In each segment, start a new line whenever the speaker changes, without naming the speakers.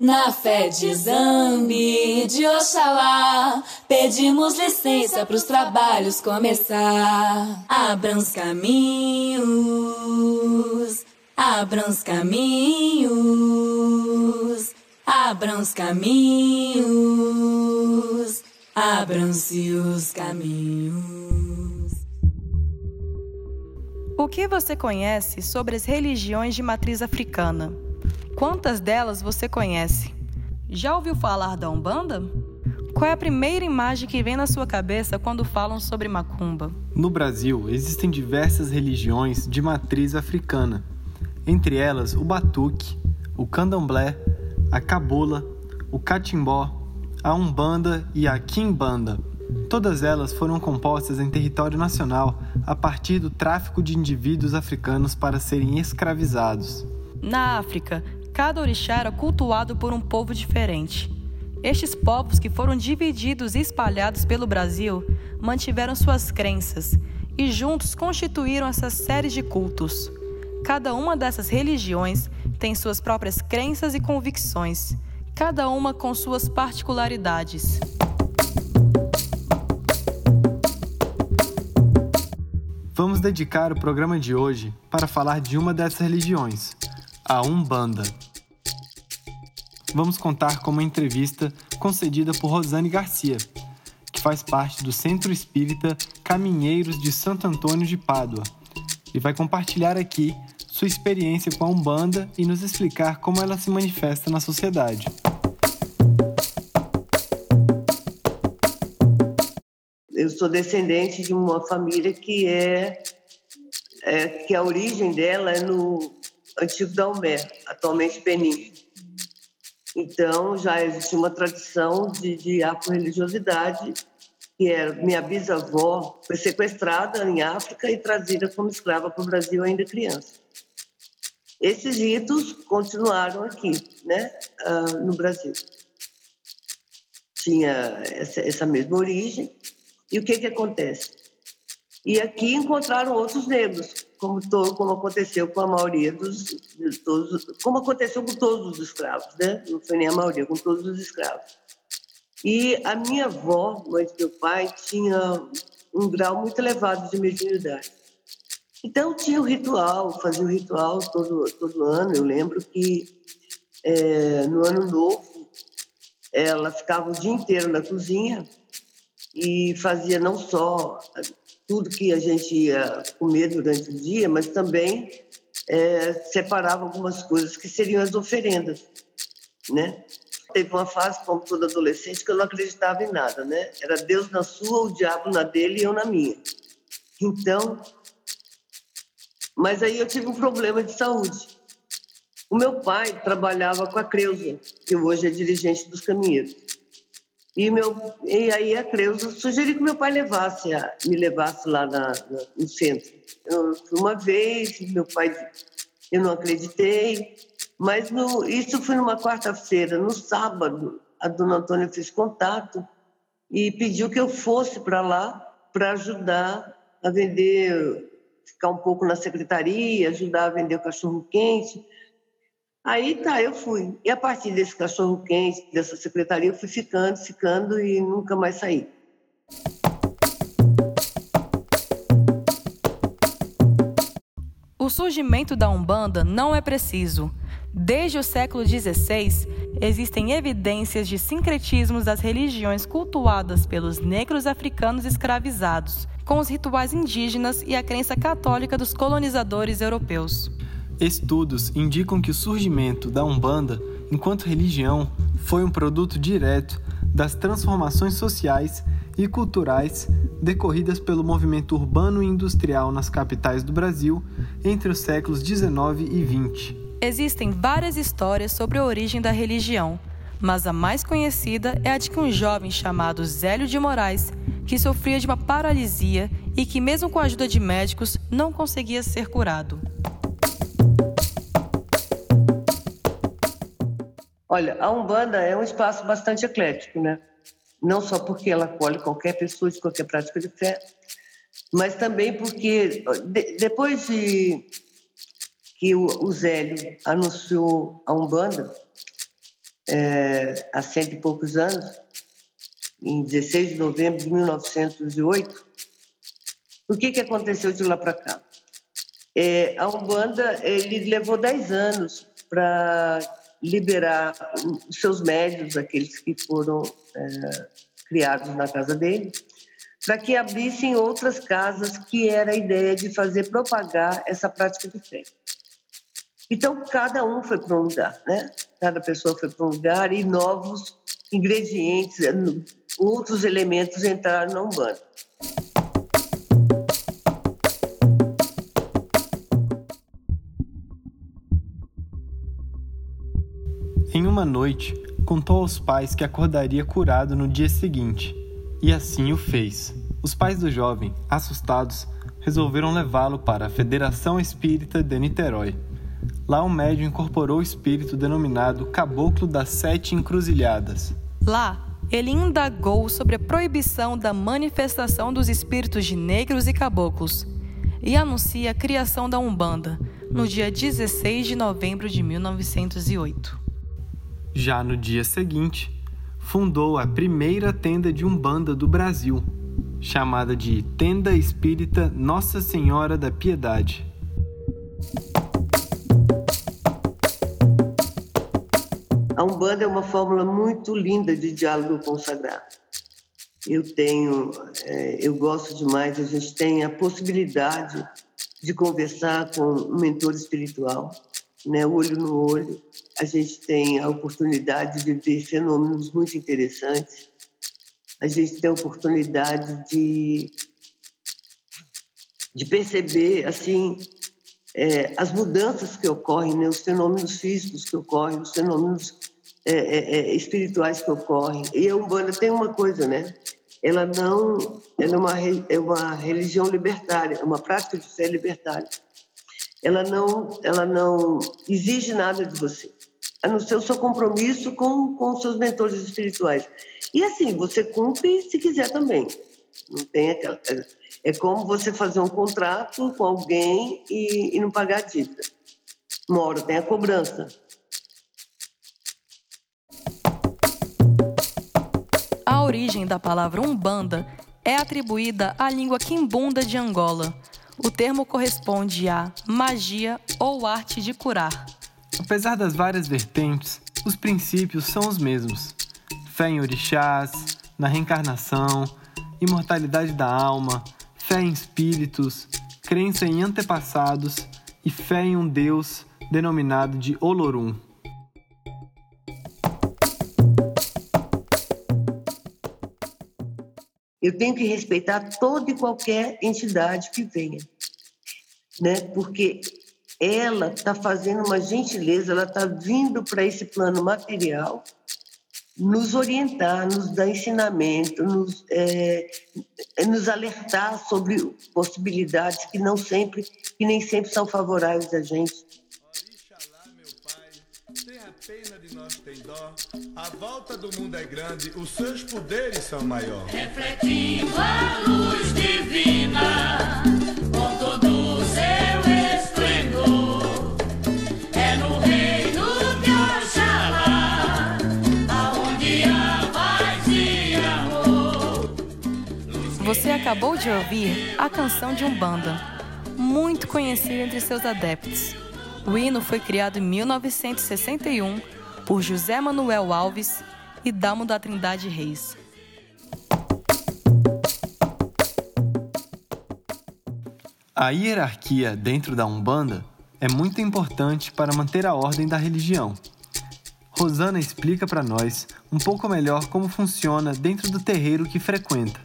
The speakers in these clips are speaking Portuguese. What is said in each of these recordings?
Na fé de Zambi, de Oxalá, pedimos licença para os trabalhos começar. Abram os caminhos, abram os caminhos, abram os caminhos, abram-se os caminhos.
O que você conhece sobre as religiões de matriz africana? Quantas delas você conhece? Já ouviu falar da Umbanda? Qual é a primeira imagem que vem na sua cabeça quando falam sobre macumba?
No Brasil, existem diversas religiões de matriz africana, entre elas o batuque, o candomblé, a cabula, o catimbó, a umbanda e a quimbanda. Todas elas foram compostas em território nacional a partir do tráfico de indivíduos africanos para serem escravizados.
Na África, cada orixá era cultuado por um povo diferente. Estes povos que foram divididos e espalhados pelo Brasil mantiveram suas crenças e juntos constituíram essa série de cultos. Cada uma dessas religiões tem suas próprias crenças e convicções, cada uma com suas particularidades.
Vamos dedicar o programa de hoje para falar de uma dessas religiões, a Umbanda. Vamos contar com uma entrevista concedida por Rosane Garcia, que faz parte do Centro Espírita Caminheiros de Santo Antônio de Pádua, e vai compartilhar aqui sua experiência com a Umbanda e nos explicar como ela se manifesta na sociedade.
Eu sou descendente de uma família que é, é que a origem dela é no antigo Dalmé, atualmente Benin. Então, já existe uma tradição de, de afro-religiosidade, que é minha bisavó foi sequestrada em África e trazida como escrava para o Brasil ainda criança. Esses ritos continuaram aqui, né, uh, no Brasil. Tinha essa, essa mesma origem. E o que, que acontece? E aqui encontraram outros negros, como, todo, como aconteceu com a maioria dos todos, como aconteceu com todos os escravos, né? Não foi nem a maioria, com todos os escravos. E a minha avó, mãe do meu pai, tinha um grau muito elevado de mediunidade. Então tinha o ritual, fazia o ritual todo todo ano. Eu lembro que é, no ano novo ela ficava o dia inteiro na cozinha e fazia não só tudo que a gente ia comer durante o dia, mas também é, separava algumas coisas que seriam as oferendas, né? Teve uma fase, como toda adolescente, que eu não acreditava em nada, né? Era Deus na sua, o diabo na dele e eu na minha. Então, mas aí eu tive um problema de saúde. O meu pai trabalhava com a Creuza, que hoje é dirigente dos caminheiros. E, meu, e aí a Creuza sugeriu que meu pai levasse, me levasse lá na, na, no centro. Eu uma vez, meu pai, eu não acreditei, mas no, isso foi numa quarta-feira. No sábado, a dona Antônia fez contato e pediu que eu fosse para lá para ajudar a vender, ficar um pouco na secretaria, ajudar a vender o cachorro-quente Aí tá, eu fui. E a partir desse cachorro quente, dessa secretaria, eu fui ficando, ficando e nunca mais saí.
O surgimento da Umbanda não é preciso. Desde o século XVI, existem evidências de sincretismos das religiões cultuadas pelos negros africanos escravizados, com os rituais indígenas e a crença católica dos colonizadores europeus.
Estudos indicam que o surgimento da Umbanda, enquanto religião, foi um produto direto das transformações sociais e culturais decorridas pelo movimento urbano e industrial nas capitais do Brasil entre os séculos 19 e 20.
Existem várias histórias sobre a origem da religião, mas a mais conhecida é a de que um jovem chamado Zélio de Moraes, que sofria de uma paralisia e que, mesmo com a ajuda de médicos, não conseguia ser curado.
Olha, a Umbanda é um espaço bastante eclético, né? Não só porque ela acolhe qualquer pessoa de qualquer prática de fé, mas também porque de, depois de que o, o Zélio anunciou a Umbanda, é, há cento e poucos anos, em 16 de novembro de 1908. O que, que aconteceu de lá para cá? É, a Umbanda ele levou 10 anos para liberar os seus médios, aqueles que foram é, criados na casa dele, para que abrissem outras casas, que era a ideia de fazer propagar essa prática de fé. Então, cada um foi para um lugar, né? Cada pessoa foi para um lugar e novos ingredientes, outros elementos entraram na Umbanda.
Uma noite, contou aos pais que acordaria curado no dia seguinte, e assim o fez. Os pais do jovem, assustados, resolveram levá-lo para a Federação Espírita de Niterói. Lá o médium incorporou o espírito denominado Caboclo das Sete Encruzilhadas.
Lá, ele indagou sobre a proibição da manifestação dos espíritos de negros e caboclos e anuncia a criação da Umbanda no dia 16 de novembro de 1908.
Já no dia seguinte, fundou a primeira tenda de Umbanda do Brasil, chamada de Tenda Espírita Nossa Senhora da Piedade.
A Umbanda é uma fórmula muito linda de diálogo com o sagrado. Eu tenho, é, eu gosto demais, a gente tem a possibilidade de conversar com um mentor espiritual, né, olho no olho. A gente tem a oportunidade de ver fenômenos muito interessantes. A gente tem a oportunidade de, de perceber, assim, é, as mudanças que ocorrem, né, os fenômenos físicos que ocorrem, os fenômenos é, é, é espirituais que ocorrem. E a Umbanda tem uma coisa, né? Ela não, ela é uma, é uma religião libertária, é uma prática de fé libertária ela não, ela não exige nada de você, a não ser o seu compromisso com, com os seus mentores espirituais. E assim, você cumpre se quiser também. Não tem aquela, é como você fazer um contrato com alguém e, e não pagar a dívida. Uma hora tem a cobrança.
A origem da palavra Umbanda é atribuída à língua quimbunda de Angola, o termo corresponde a magia ou arte de curar.
Apesar das várias vertentes, os princípios são os mesmos: fé em orixás, na reencarnação, imortalidade da alma, fé em espíritos, crença em antepassados e fé em um Deus denominado de Olorum.
Eu tenho que respeitar toda e qualquer entidade que venha, né? Porque ela está fazendo uma gentileza, ela está vindo para esse plano material nos orientar, nos dar ensinamento, nos, é, nos alertar sobre possibilidades que não sempre, que nem sempre são favoráveis a gente.
Dó. A volta do mundo é grande, os seus poderes são maiores.
Refletindo a luz divina, com todo o seu esplendor. É no reino de Oxalá, aonde há paz e amor.
Você acabou de ouvir a canção de Umbanda, muito conhecida entre seus adeptos. O hino foi criado em 1961 por José Manuel Alves e Dalmo da Trindade Reis.
A hierarquia dentro da Umbanda é muito importante para manter a ordem da religião. Rosana explica para nós um pouco melhor como funciona dentro do terreiro que frequenta.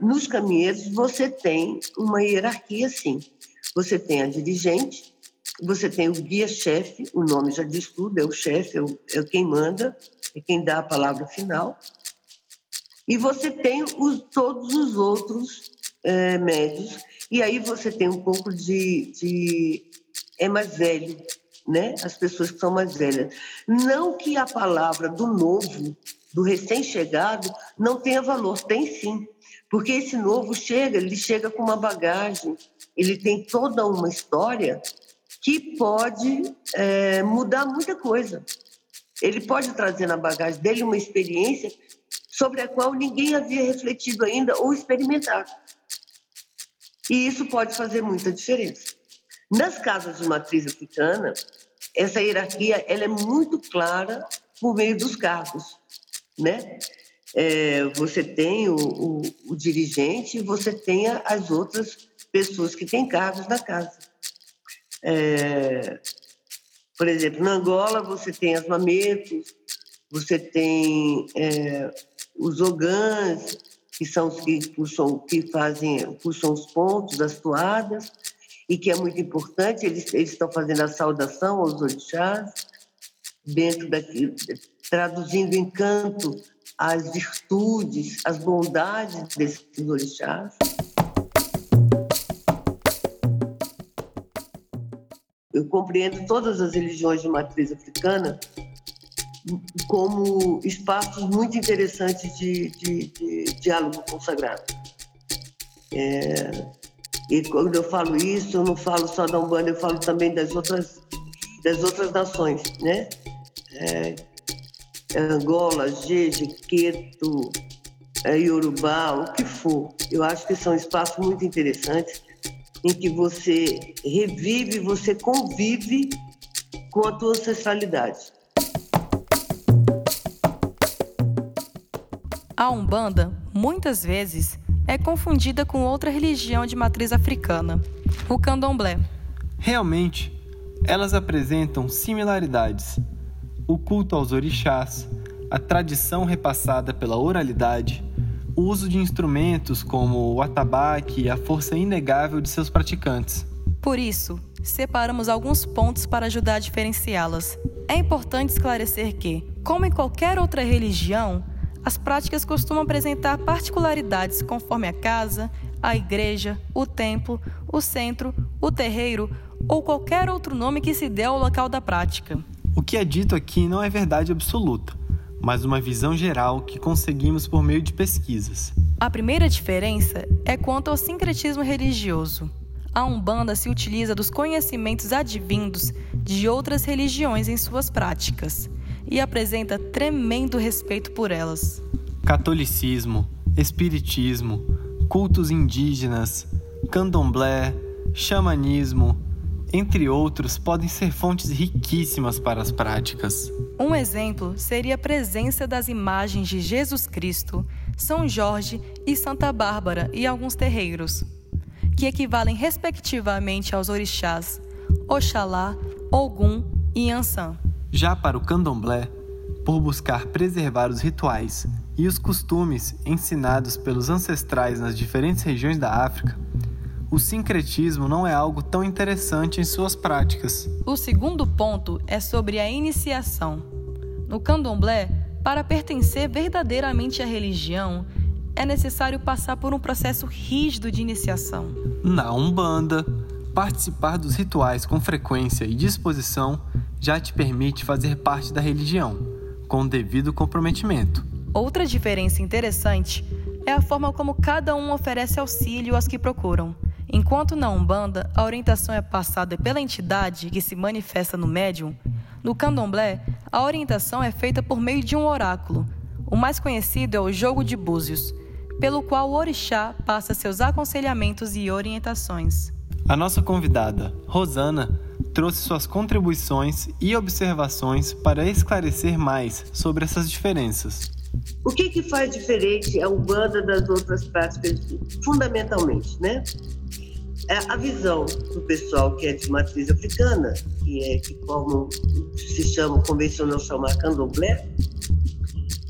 Nos caminheiros, você tem uma hierarquia, sim. Você tem a dirigente, você tem o guia-chefe, o nome já diz tudo, é o chefe, é, o, é quem manda, é quem dá a palavra final. E você tem os, todos os outros é, médios, e aí você tem um pouco de, de. É mais velho, né? As pessoas que são mais velhas. Não que a palavra do novo, do recém-chegado, não tenha valor, tem sim. Porque esse novo chega, ele chega com uma bagagem, ele tem toda uma história que pode é, mudar muita coisa. Ele pode trazer na bagagem dele uma experiência sobre a qual ninguém havia refletido ainda ou experimentado. E isso pode fazer muita diferença. Nas casas de matriz africana, essa hierarquia ela é muito clara por meio dos cargos, né? É, você tem o, o, o, dirigente e você tem as outras pessoas que têm cargos na casa. É, por exemplo, na Angola você tem as mametos, você tem é, os ogãs, que são os que puxam, que fazem, puxam os pontos das toadas, e que é muito importante, eles, eles estão fazendo a saudação aos orixás, dentro daqui, traduzindo em canto as virtudes, as bondades desses orixás. Eu compreendo todas as religiões de matriz africana como espaços muito interessantes de, de, de diálogo consagrado. É, e quando eu falo isso, eu não falo só da Umbanda, eu falo também das outras, das outras nações, né? É, Angola, Jeje, Queto, é, Yorubá, o que for. Eu acho que são espaços muito interessantes em que você revive, você convive com a tua ancestralidade.
A Umbanda, muitas vezes, é confundida com outra religião de matriz africana, o candomblé.
Realmente, elas apresentam similaridades. O culto aos orixás, a tradição repassada pela oralidade, o uso de instrumentos como o atabaque e a força inegável de seus praticantes.
Por isso, separamos alguns pontos para ajudar a diferenciá-las. É importante esclarecer que, como em qualquer outra religião, as práticas costumam apresentar particularidades conforme a casa, a igreja, o templo, o centro, o terreiro ou qualquer outro nome que se dê ao local da prática.
O que é dito aqui não é verdade absoluta, mas uma visão geral que conseguimos por meio de pesquisas.
A primeira diferença é quanto ao sincretismo religioso. A Umbanda se utiliza dos conhecimentos advindos de outras religiões em suas práticas e apresenta tremendo respeito por elas.
Catolicismo, Espiritismo, cultos indígenas, candomblé, xamanismo, entre outros, podem ser fontes riquíssimas para as práticas.
Um exemplo seria a presença das imagens de Jesus Cristo, São Jorge e Santa Bárbara e alguns terreiros, que equivalem respectivamente aos orixás Oxalá, Ogum e Ansan.
Já para o candomblé, por buscar preservar os rituais e os costumes ensinados pelos ancestrais nas diferentes regiões da África, o sincretismo não é algo tão interessante em suas práticas.
O segundo ponto é sobre a iniciação. No candomblé, para pertencer verdadeiramente à religião, é necessário passar por um processo rígido de iniciação.
Na Umbanda, participar dos rituais com frequência e disposição já te permite fazer parte da religião, com o devido comprometimento.
Outra diferença interessante é a forma como cada um oferece auxílio aos que procuram. Enquanto na Umbanda a orientação é passada pela entidade que se manifesta no médium, no candomblé a orientação é feita por meio de um oráculo. O mais conhecido é o jogo de búzios, pelo qual o orixá passa seus aconselhamentos e orientações.
A nossa convidada, Rosana, trouxe suas contribuições e observações para esclarecer mais sobre essas diferenças.
O que, que faz diferente a Umbanda das outras práticas, fundamentalmente, né? É a visão do pessoal que é de matriz africana, que é que como se chama convencional chamar candomblé,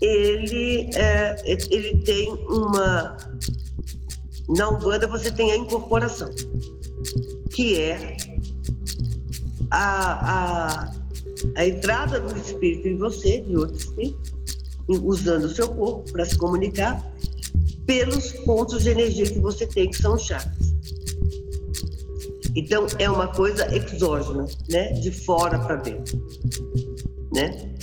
ele, é, ele tem uma. Na Umbanda você tem a incorporação, que é a, a, a entrada do espírito em você, de outro espírito, usando o seu corpo para se comunicar, pelos pontos de energia que você tem, que são chakras. Então, é uma coisa exógena, né? de fora para dentro. Né?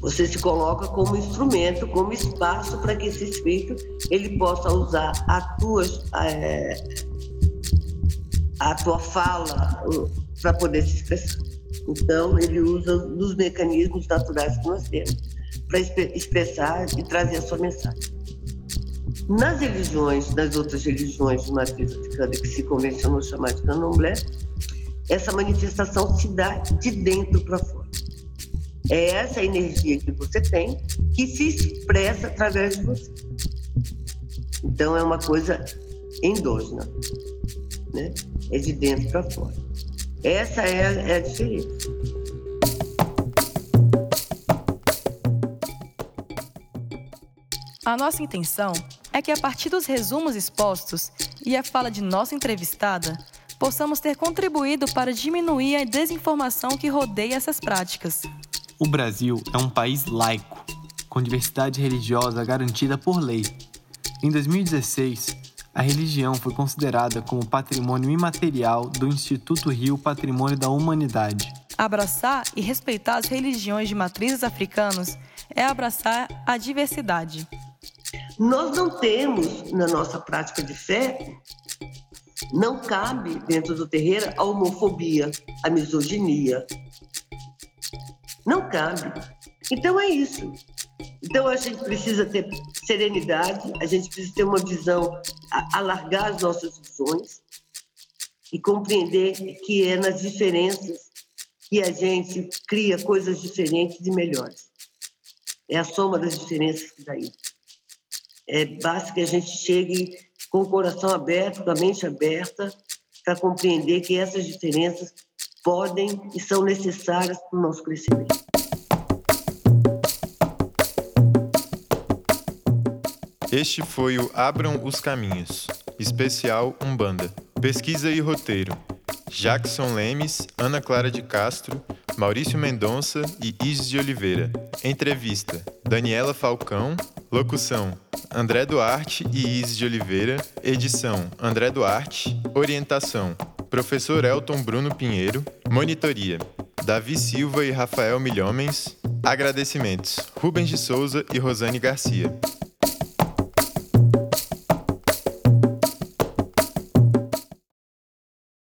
Você se coloca como instrumento, como espaço para que esse espírito ele possa usar a tua, é, a tua fala, para poder se expressar. Então, ele usa dos mecanismos naturais que nós temos para expressar e trazer a sua mensagem. Nas religiões, nas outras religiões de matriz africana que se convencionou chamar de candomblé, essa manifestação se dá de dentro para fora. É essa energia que você tem que se expressa através de você. Então é uma coisa endógena, né? É de dentro para fora. Essa é a, é a diferença.
A nossa intenção é que, a partir dos resumos expostos e a fala de nossa entrevistada, possamos ter contribuído para diminuir a desinformação que rodeia essas práticas.
O Brasil é um país laico, com diversidade religiosa garantida por lei. Em 2016, a religião foi considerada como patrimônio imaterial do Instituto Rio Patrimônio da Humanidade.
Abraçar e respeitar as religiões de matrizes africanos é abraçar a diversidade.
Nós não temos, na nossa prática de fé, não cabe dentro do terreiro a homofobia, a misoginia. Não cabe. Então é isso. Então a gente precisa ter serenidade, a gente precisa ter uma visão, alargar as nossas visões e compreender que é nas diferenças que a gente cria coisas diferentes e melhores. É a soma das diferenças que dá isso é, basta que a gente chegue com o coração aberto, com a mente aberta, para compreender que essas diferenças podem e são necessárias para o nosso crescimento.
Este foi o Abram os Caminhos, especial Umbanda. Pesquisa e roteiro: Jackson Lemes, Ana Clara de Castro, Maurício Mendonça e Isis de Oliveira. Entrevista: Daniela Falcão. Locução: André Duarte e Isis de Oliveira. Edição: André Duarte. Orientação: Professor Elton Bruno Pinheiro. Monitoria: Davi Silva e Rafael Milhomens. Agradecimentos: Rubens de Souza e Rosane Garcia.